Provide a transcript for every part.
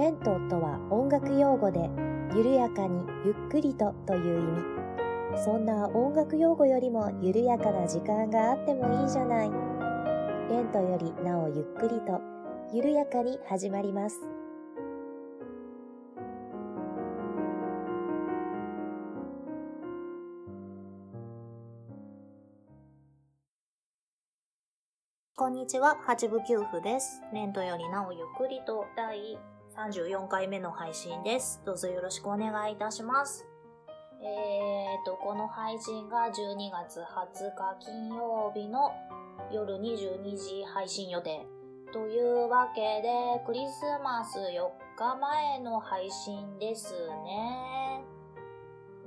レントとは音楽用語で、緩やかにゆっくりとという意味。そんな音楽用語よりも緩やかな時間があってもいいじゃない。レントよりなおゆっくりと、緩やかに始まります。こんにちは、八部九夫です。レントよりなおゆっくりと第34回目の配信です。どうぞよろしくお願いいたします。えーと、この配信が12月20日金曜日の夜22時配信予定。というわけで、クリスマス4日前の配信ですね。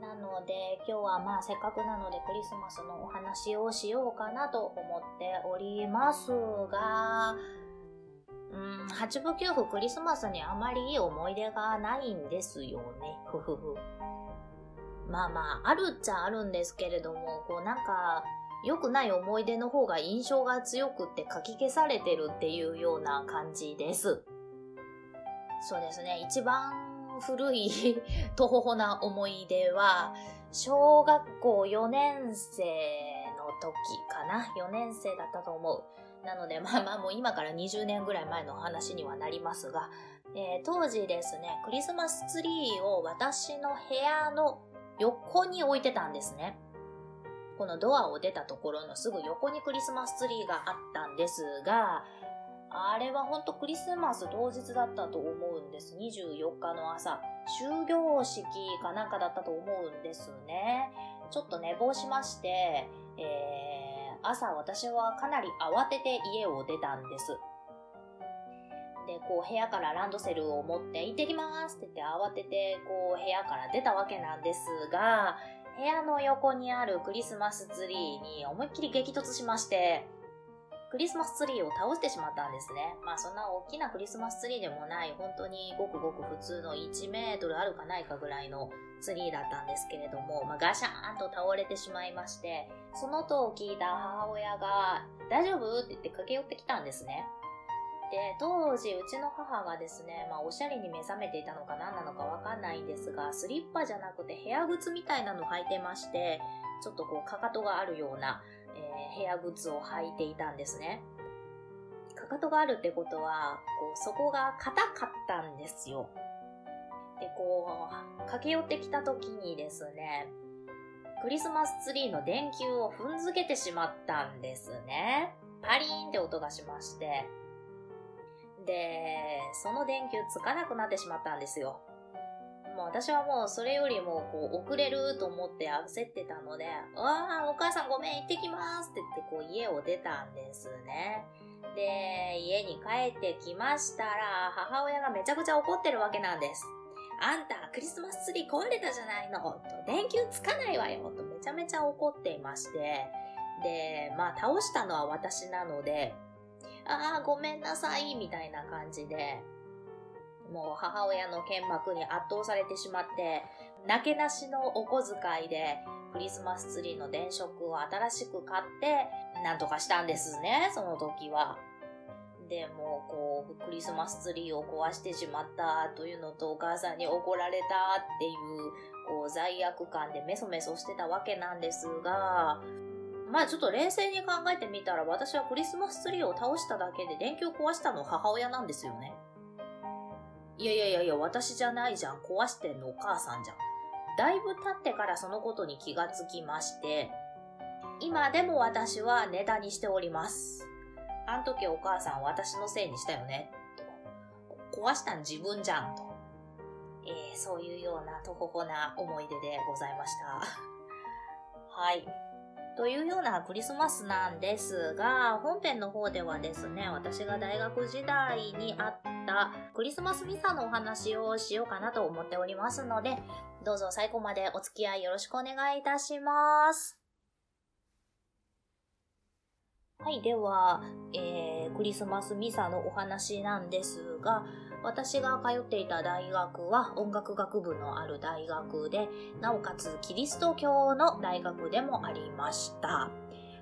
なので、今日はまあせっかくなのでクリスマスのお話をしようかなと思っておりますが、うん、八部九夫クリスマスにあまりいい思い出がないんですよね。ふふふ。まあまあ、あるっちゃあるんですけれども、こうなんか、良くない思い出の方が印象が強くって書き消されてるっていうような感じです。そうですね。一番古いとほほな思い出は、小学校4年生の時かな ?4 年生だったと思う。なので、まあまあもう今から20年ぐらい前の話にはなりますが、えー、当時ですね、クリスマスツリーを私の部屋の横に置いてたんですね。このドアを出たところのすぐ横にクリスマスツリーがあったんですが、あれはほんとクリスマス当日だったと思うんです。24日の朝。終業式かなんかだったと思うんですね。ちょっと寝坊しまして、えー、朝私はかなり慌てて家を出たんです。で、こう部屋からランドセルを持って行ってきますって言って慌ててこう部屋から出たわけなんですが、部屋の横にあるクリスマスツリーに思いっきり激突しまして、クリスマスツリーを倒してしまったんですね。まあそんな大きなクリスマスツリーでもない、本当にごくごく普通の1メートルあるかないかぐらいのツリーだったんですけれども、まあ、ガシャーンと倒れてしまいまして、その音を聞いた母親が、大丈夫？って言って駆け寄ってきたんですね。で、当時、うちの母がですね、まあ、おしゃれに目覚めていたのか何なのかわかんないんですが、スリッパじゃなくて部屋靴みたいなの履いてまして、ちょっとこう、かかとがあるような、えー、部屋靴を履いていたんですね。かかとがあるってことは、こう、そこが硬かったんですよ。で、こう、駆け寄ってきた時にですね、クリスマスツリーの電球を踏んづけてしまったんですね。パリーンって音がしまして。で、その電球つかなくなってしまったんですよ。もう私はもうそれよりもこう遅れると思って焦ってたので、わあ、お母さんごめん行ってきますって言ってこう家を出たんですね。で、家に帰ってきましたら、母親がめちゃくちゃ怒ってるわけなんです。あんた、クリスマスツリー壊れたじゃないのと、電球つかないわよとめちゃめちゃ怒っていまして、で、まあ倒したのは私なので、ああ、ごめんなさい、みたいな感じで、もう母親の剣幕に圧倒されてしまって、なけなしのお小遣いでクリスマスツリーの電飾を新しく買って、なんとかしたんですね、その時は。でもこうクリスマスツリーを壊してしまったというのとお母さんに怒られたっていうこう罪悪感でメソメソしてたわけなんですがまあちょっと冷静に考えてみたら私はクリスマスツリーを倒しただけで電球を壊したの母親なんですよね。いやいやいやいや、私じゃないじゃん。壊してんのお母さんじゃん。だいぶ経ってからそのことに気がつきまして、今でも私はネタにしております。あの時お母さん私のせいにしたよね。壊したん自分じゃん。と。えー、そういうようなとほほな思い出でございました。はい。というようなクリスマスなんですが、本編の方ではですね、私が大学時代にあったクリスマスミサのお話をしようかなと思っておりますので、どうぞ最後までお付き合いよろしくお願いいたします。はい、では、えー、クリスマスミサのお話なんですが、私が通っていた大学は音楽学部のある大学で、なおかつキリスト教の大学でもありました。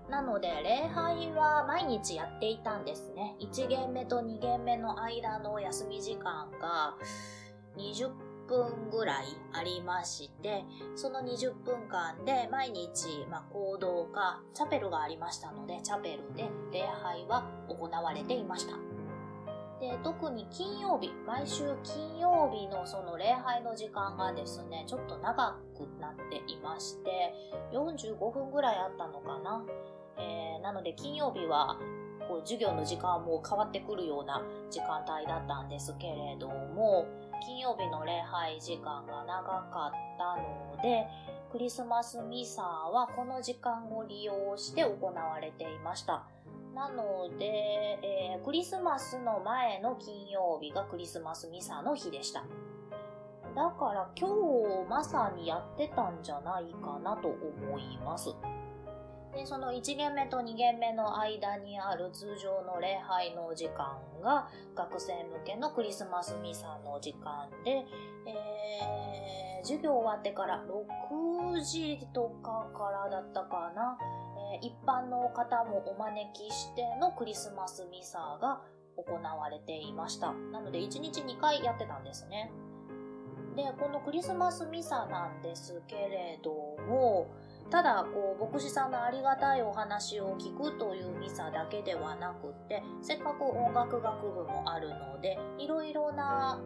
なので、礼拝は毎日やっていたんですね。1限目と2限目の間の休み時間が20分ぐらいありまして、その20分間で毎日、まあ、行動か、チャペルがありましたので、チャペルで礼拝は行われていました。で、特に金曜日、毎週金曜日のその礼拝の時間がですね、ちょっと長くなっていまして、45分ぐらいあったのかな。えー、なので金曜日はこう授業の時間も変わってくるような時間帯だったんですけれども、金曜日の礼拝時間が長かったので、クリスマスミサはこの時間を利用して行われていました。なので、えー、クリスマスの前の金曜日がクリスマスミサの日でした。だから今日まさにやってたんじゃないかなと思います。で、その1限目と2限目の間にある通常の礼拝の時間が学生向けのクリスマスミサの時間で、えー、授業終わってから6時とかからだったかな、一般の方もお招きしてのクリスマスミサが行われていました。なので1日2回やってたんですね。で、このクリスマスミサなんですけれども、ただ、こう、牧師さんのありがたいお話を聞くというミサだけではなくって、せっかく音楽学部もあるので、いろいろな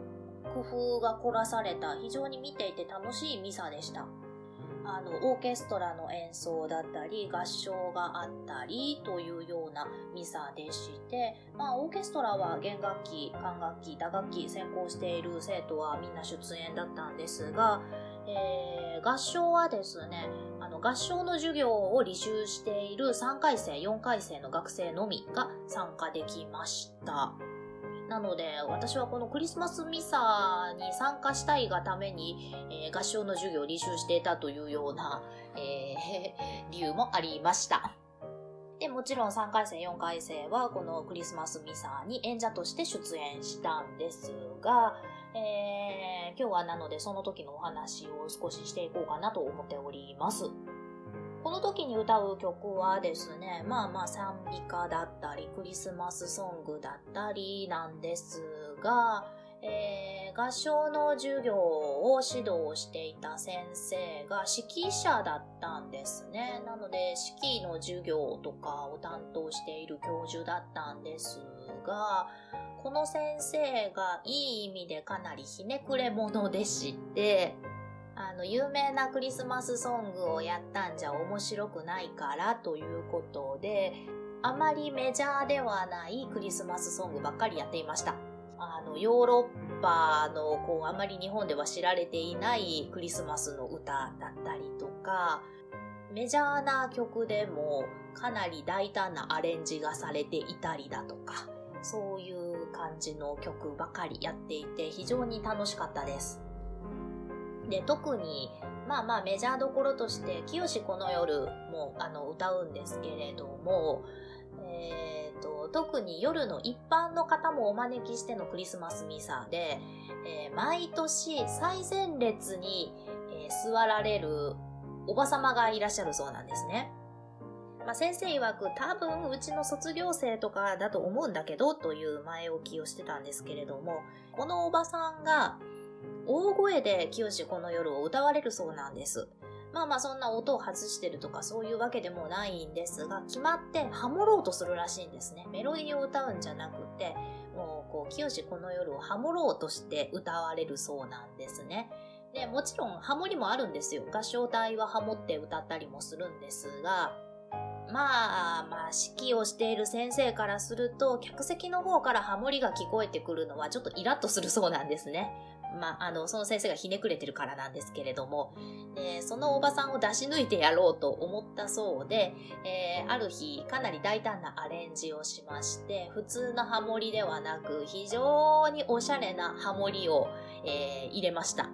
工夫が凝らされた非常に見ていて楽しいミサでした。あの、オーケストラの演奏だったり、合唱があったりというようなミサでして、まあ、オーケストラは弦楽器、管楽器、打楽器専攻している生徒はみんな出演だったんですが、えー、合唱はですね、あの、合唱の授業を履修している3回生、4回生の学生のみが参加できました。なので、私はこのクリスマスミサに参加したいがために、えー、合唱の授業を履修していたというような、えー、理由もありました。で、もちろん3回生、4回生はこのクリスマスミサに演者として出演したんですが、えー、今日はなのでその時のお話を少ししていこうかなと思っております。この時に歌う曲はですね、まあまあ賛美歌だったり、クリスマスソングだったりなんですが、えー、合唱の授業を指導していた先生が指揮者だったんですね。なので、指揮の授業とかを担当している教授だったんですが、この先生がいい意味でかなりひねくれ者でして、あの、有名なクリスマスソングをやったんじゃ面白くないからということで、あまりメジャーではないクリスマスソングばっかりやっていました。あの、ヨーロッパの、こう、あまり日本では知られていないクリスマスの歌だったりとか、メジャーな曲でもかなり大胆なアレンジがされていたりだとか、そういう感じの曲ばかりやっていて非常に楽しかったです。で、特に、まあまあメジャーどころとして、清この夜もあの歌うんですけれども、えーと、特に夜の一般の方もお招きしてのクリスマスミサで、えー、毎年最前列に、えー、座られるおばさまがいらっしゃるそうなんですね。まあ、先生曰く多分うちの卒業生とかだと思うんだけどという前置きをしてたんですけれども、このおばさんが大声で清この夜を歌われるそうなんです。まあまあそんな音を外してるとかそういうわけでもないんですが、決まってハモろうとするらしいんですね。メロディーを歌うんじゃなくて、もうこう、清この夜をハモろうとして歌われるそうなんですね。で、もちろんハモリもあるんですよ。合唱隊はハモって歌ったりもするんですが、まあ、まあ、指揮をしている先生からすると、客席の方からハモリが聞こえてくるのはちょっとイラッとするそうなんですね。まあ、あの、その先生がひねくれてるからなんですけれども、でそのおばさんを出し抜いてやろうと思ったそうで、えー、ある日、かなり大胆なアレンジをしまして、普通のハモリではなく、非常におしゃれなハモリを、えー、入れました。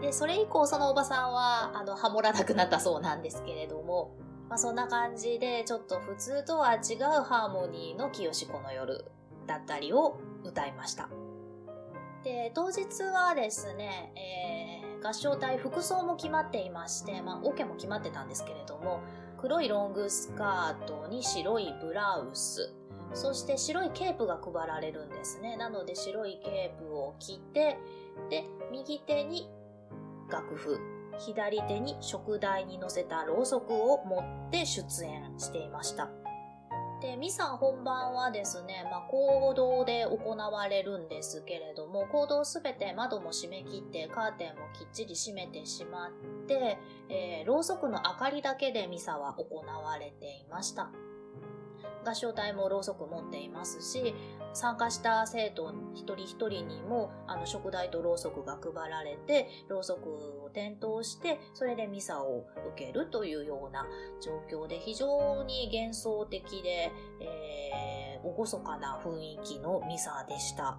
で、それ以降そのおばさんは、あの、ハモらなくなったそうなんですけれども、まあ、そんな感じで、ちょっと普通とは違うハーモニーの清子の夜だったりを歌いました。で、当日はですね、えー、合唱隊服装も決まっていまして、まあ、オ、ケも決まってたんですけれども、黒いロングスカートに白いブラウス、そして白いケープが配られるんですね。なので白いケープを着て、で、右手に楽譜、左手に食台に乗せたろうそくを持って出演していました。で、ミサ本番はですね、まあ、行動で行われるんですけれども、行動すべて窓も閉め切ってカーテンもきっちり閉めてしまって、えー、ろうそくの明かりだけでミサは行われていました。合唱隊もろうそく持っていますし、参加した生徒一人一人にも、あの、食台とろうそくが配られて、ろうそくを点灯して、それでミサを受けるというような状況で、非常に幻想的で、えー、厳かな雰囲気のミサでした。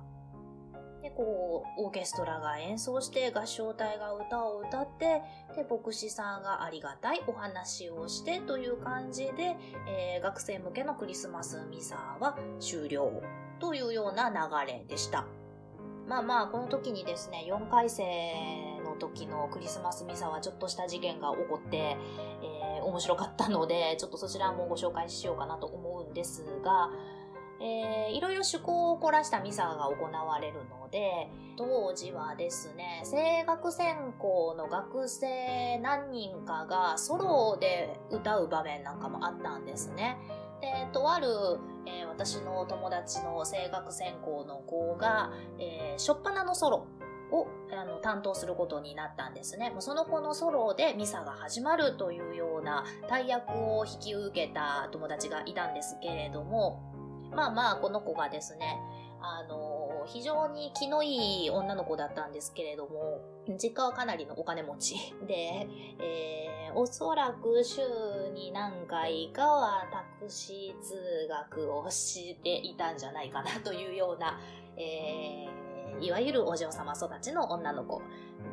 で、こう、オーケストラが演奏して、合唱隊が歌を歌って、で、牧師さんがありがたいお話をしてという感じで、えー、学生向けのクリスマスミサは終了というような流れでした。まあまあ、この時にですね、4回生の時のクリスマスミサはちょっとした事件が起こって、えー、面白かったので、ちょっとそちらもご紹介しようかなと思うんですが、えー、いろいろ趣向を凝らしたミサが行われるので、当時はですね、声楽専攻の学生何人かがソロで歌う場面なんかもあったんですね。で、とある、えー、私の友達の声楽専攻の子が、えー、初っ端のソロをあの担当することになったんですね。その子のソロでミサが始まるというような大役を引き受けた友達がいたんですけれども、まあまあ、この子がですね、あの、非常に気のいい女の子だったんですけれども、実家はかなりのお金持ち で、えー、おそらく週に何回かはタクシー通学をしていたんじゃないかなというような、えー、いわゆるお嬢様育ちの女の子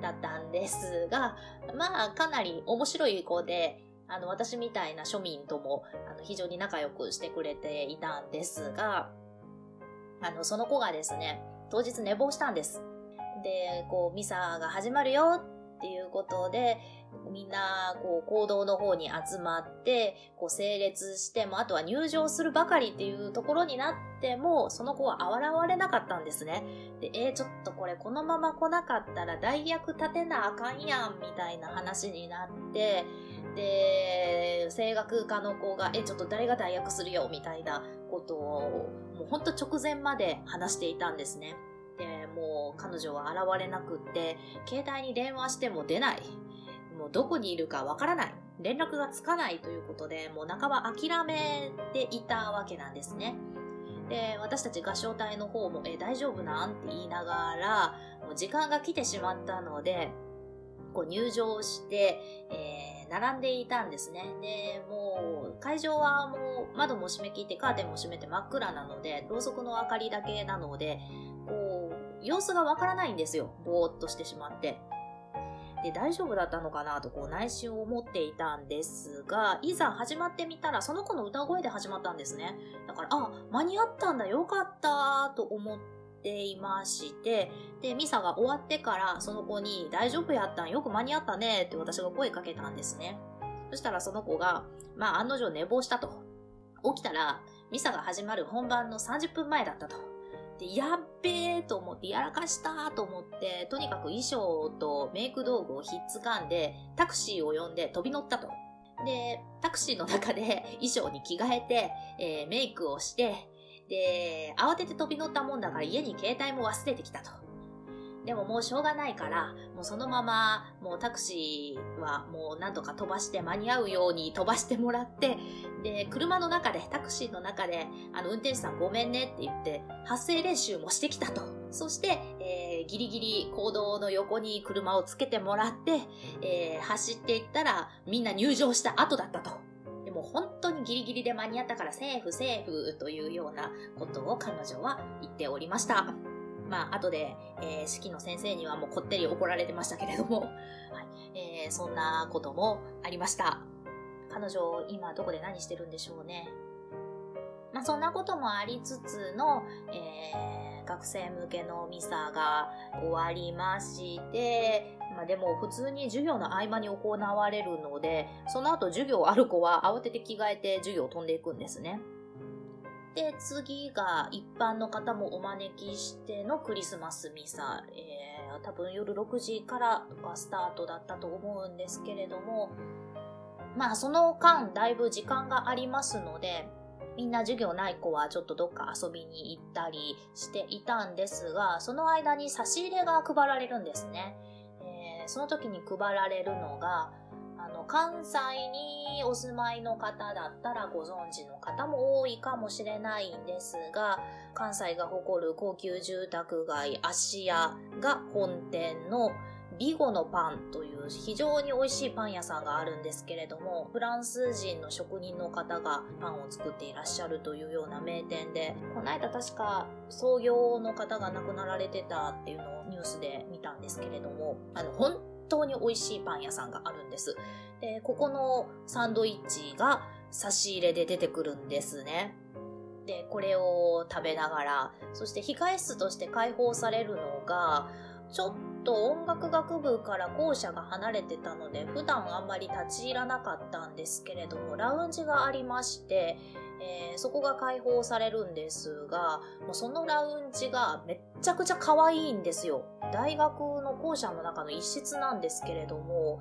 だったんですが、まあ、かなり面白い子で、あの、私みたいな庶民とも、あの、非常に仲良くしてくれていたんですが、あの、その子がですね、当日寝坊したんです。で、こう、ミサが始まるよっていうことで、みんな、こう、行動の方に集まって、こう、整列しても、あとは入場するばかりっていうところになっても、その子は現れなかったんですね。で、えー、ちょっとこれ、このまま来なかったら代役立てなあかんやん、みたいな話になって、で、声楽科の子が、え、ちょっと誰が代役するよ、みたいなことを、もうほんと直前まで話していたんですね。で、もう彼女は現れなくって、携帯に電話しても出ない。もうどこにいるかわからない。連絡がつかないということで、もう半ば諦めていたわけなんですね。で、私たち合唱隊の方も、え、大丈夫なんって言いながら、もう時間が来てしまったので、こう入場して、えー、並んでいたんですね。で、もう、会場はもう窓も閉め切ってカーテンも閉めて真っ暗なので、ろうそくの明かりだけなので、こう、様子がわからないんですよ。ぼーっとしてしまって。で、大丈夫だったのかなとこう内心を思っていたんですが、いざ始まってみたらその子の歌声で始まったんですね。だから、あ、間に合ったんだ、よかったと思っていまして、で、ミサが終わってからその子に大丈夫やったんよく間に合ったねって私が声かけたんですね。そしたらその子が、まあ案の定寝坊したと。起きたら、ミサが始まる本番の30分前だったと。で、やっべえと思って、やらかしたと思って、とにかく衣装とメイク道具をひっつかんで、タクシーを呼んで飛び乗ったと。で、タクシーの中で衣装に着替えて、えー、メイクをして、で、慌てて飛び乗ったもんだから家に携帯も忘れてきたと。でももうしょうがないから、もうそのまま、もうタクシーはもうなんとか飛ばして間に合うように飛ばしてもらって、で、車の中で、タクシーの中で、あの、運転手さんごめんねって言って、発声練習もしてきたと。そして、えー、ギリギリ行動の横に車をつけてもらって、えー、走っていったら、みんな入場した後だったと。でも本当にギリギリで間に合ったからセーフセーフというようなことを彼女は言っておりました。まあ、後で、えー、式の先生にはもうこってり怒られてましたけれども、はいえー、そんなこともありました。彼女、今どこで何してるんでしょうね。まあ、そんなこともありつつの、えー、学生向けのミサが終わりまして、まあ、でも普通に授業の合間に行われるので、その後授業ある子は慌てて着替えて授業を飛んでいくんですね。で、次が一般の方もお招きしてのクリスマスミサ、えー、多分夜6時からとかスタートだったと思うんですけれども、まあその間だいぶ時間がありますので、みんな授業ない子はちょっとどっか遊びに行ったりしていたんですが、その間に差し入れが配られるんですね。えー、その時に配られるのが、の、関西にお住まいの方だったらご存知の方も多いかもしれないんですが、関西が誇る高級住宅街芦屋が本店のビゴのパンという非常に美味しいパン屋さんがあるんですけれども、フランス人の職人の方がパンを作っていらっしゃるというような名店で、この間確か創業の方が亡くなられてたっていうのをニュースで見たんですけれども、あの、本当に美味しいパン屋さんがあるんです。で、ここのサンドイッチが差し入れで出てくるんですね。で、これを食べながら、そして控え室として開放されるのが、ちょっと音楽学部から校舎が離れてたので、普段あんまり立ち入らなかったんですけれども、ラウンジがありまして、えー、そこが開放されるんですが、もうそのラウンジがめっちゃくちゃ可愛いんですよ。大学の校舎の中の一室なんですけれども、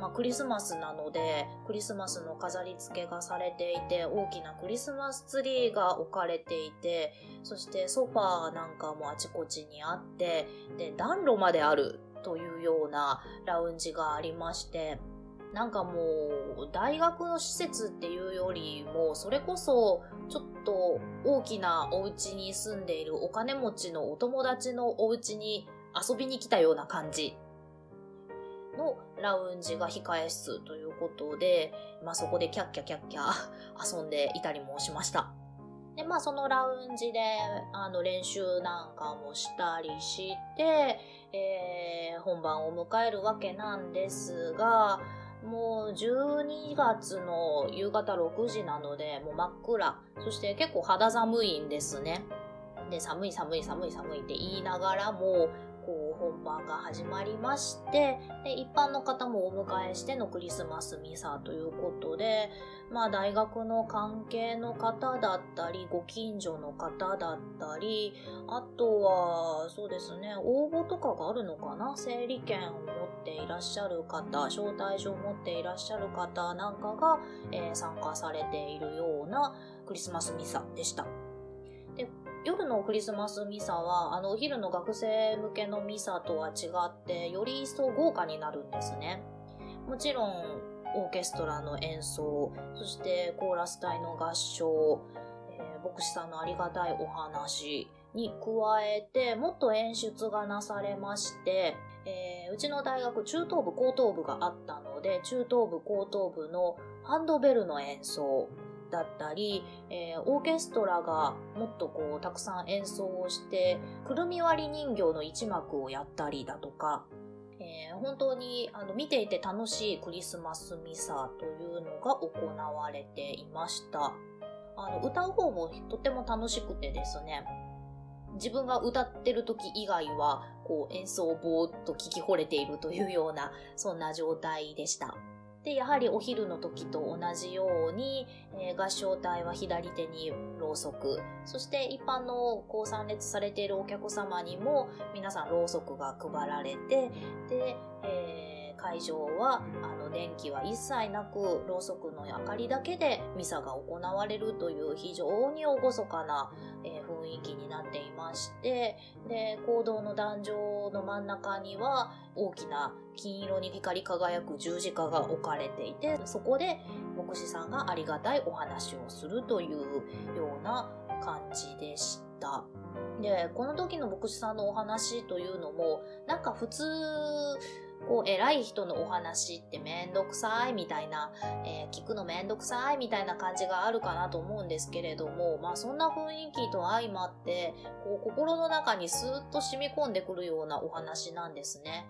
まあ、クリスマスなので、クリスマスの飾り付けがされていて、大きなクリスマスツリーが置かれていて、そしてソファーなんかもあちこちにあって、で、暖炉まであるというようなラウンジがありまして、なんかもう、大学の施設っていうよりも、それこそ、ちょっと大きなお家に住んでいるお金持ちのお友達のお家に遊びに来たような感じのラウンジが控え室ということで、まあそこでキャッキャキャッキャ遊んでいたりもしました。で、まあそのラウンジで、あの練習なんかもしたりして、えー、本番を迎えるわけなんですが、もう12月の夕方6時なので、もう真っ暗。そして結構肌寒いんですね。で、寒い寒い寒い寒いって言いながらも、こう本番が始まりまして、で、一般の方もお迎えしてのクリスマスミサということで、まあ大学の関係の方だったり、ご近所の方だったり、あとは、そうですね、応募とかがあるのかな？整理券を持っていらっしゃる方、招待状を持っていらっしゃる方なんかが、えー、参加されているようなクリスマスミサでした。夜のクリスマスミサは、あの、お昼の学生向けのミサとは違って、より一層豪華になるんですね。もちろん、オーケストラの演奏、そしてコーラス隊の合唱、えー、牧師さんのありがたいお話に加えて、もっと演出がなされまして、えー、うちの大学中等部高等部があったので、中等部高等部のハンドベルの演奏、だったり、えー、オーケストラがもっとこうたくさん演奏をしてくるみ割り人形の一幕をやったりだとか、えー、本当にあの見ていて楽しいクリスマスミサというのが行われていました。あの歌う方もとても楽しくてですね、自分が歌ってる時以外はこう演奏をぼーっと聞き惚れているというようなそんな状態でした。で、やはりお昼の時と同じように、えー、合唱隊は左手にろうそく、そして一般のこう参列されているお客様にも皆さんろうそくが配られて、で、えー、会場はあの電気は一切なく、ろうそくの明かりだけでミサが行われるという非常に厳かな、えー、雰囲気になっていまして、で、行動の壇上の真ん中には大きな金色に光り輝く十字架が置かれていて、そこで牧師さんがありがたいお話をするというような感じでした。で、この時の牧師さんのお話というのも、なんか普通、こう、偉い人のお話ってめんどくさいみたいな、えー、聞くのめんどくさいみたいな感じがあるかなと思うんですけれども、まあそんな雰囲気と相まって、こう、心の中にスーッと染み込んでくるようなお話なんですね。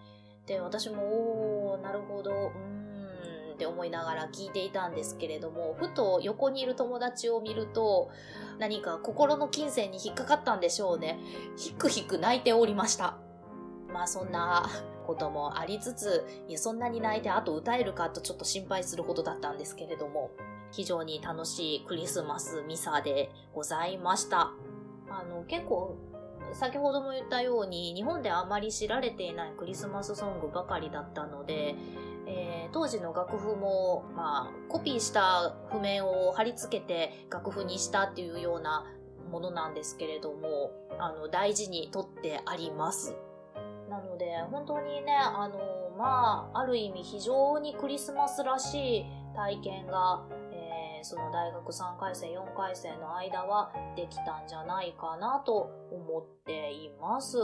で、私も、おー、なるほど、うん、って思いながら聞いていたんですけれども、ふと横にいる友達を見ると、何か心の金銭に引っかかったんでしょうね。ひくひく泣いておりました。まあそんなこともありつつ、いや、そんなに泣いてあと歌えるかとちょっと心配することだったんですけれども、非常に楽しいクリスマスミサでございました。あの、結構、先ほども言ったように、日本であまり知られていないクリスマスソングばかりだったので、えー、当時の楽譜も、まあ、コピーした譜面を貼り付けて楽譜にしたっていうようなものなんですけれども、あの、大事にとってあります。なので、本当にね、あの、まあ、ある意味非常にクリスマスらしい体験が、えー、その大学3回生、4回生の間はできたんじゃないかなと思っています。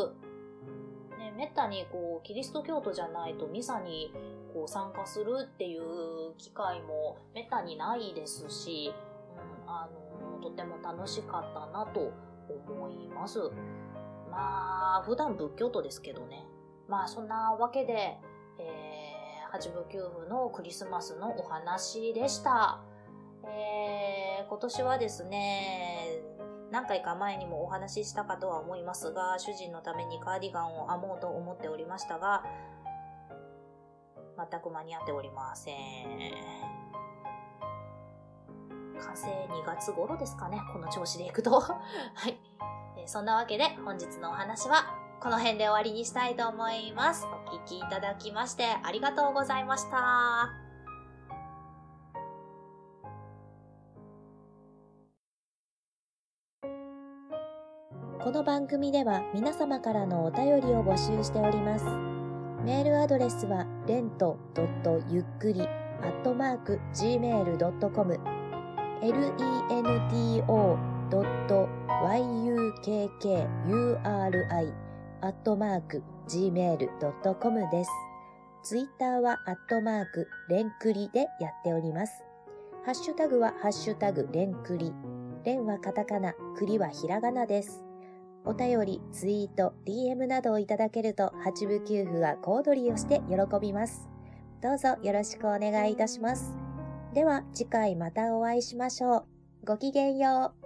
ね、めったにこう、キリスト教徒じゃないとミサにこう参加するっていう機会もめったにないですし、うん、あの、とても楽しかったなと思います。まあ、普段仏教徒ですけどね。まあ、そんなわけで、えー、八部九夫のクリスマスのお話でした。えー、今年はですね、何回か前にもお話ししたかとは思いますが、主人のためにカーディガンを編もうと思っておりましたが、全く間に合っておりません。完成2月頃ですかね、この調子でいくと。はい。そんなわけで本日のお話はこの辺で終わりにしたいと思います。お聴きいただきましてありがとうございました。この番組では皆様からのお便りを募集しております。メールアドレスは、レントゆっくり、アットマーク、gmail.com、lento yukkuri アットマーク gmail.com です。ツイッターはアットマークレンクリでやっております。ハッシュタグはハッシュタグレンクリ。レンはカタカナ、クリはひらがなです。お便り、ツイート、DM などをいただけると、八部九夫は小躍りをして喜びます。どうぞよろしくお願いいたします。では、次回またお会いしましょう。ごきげんよう。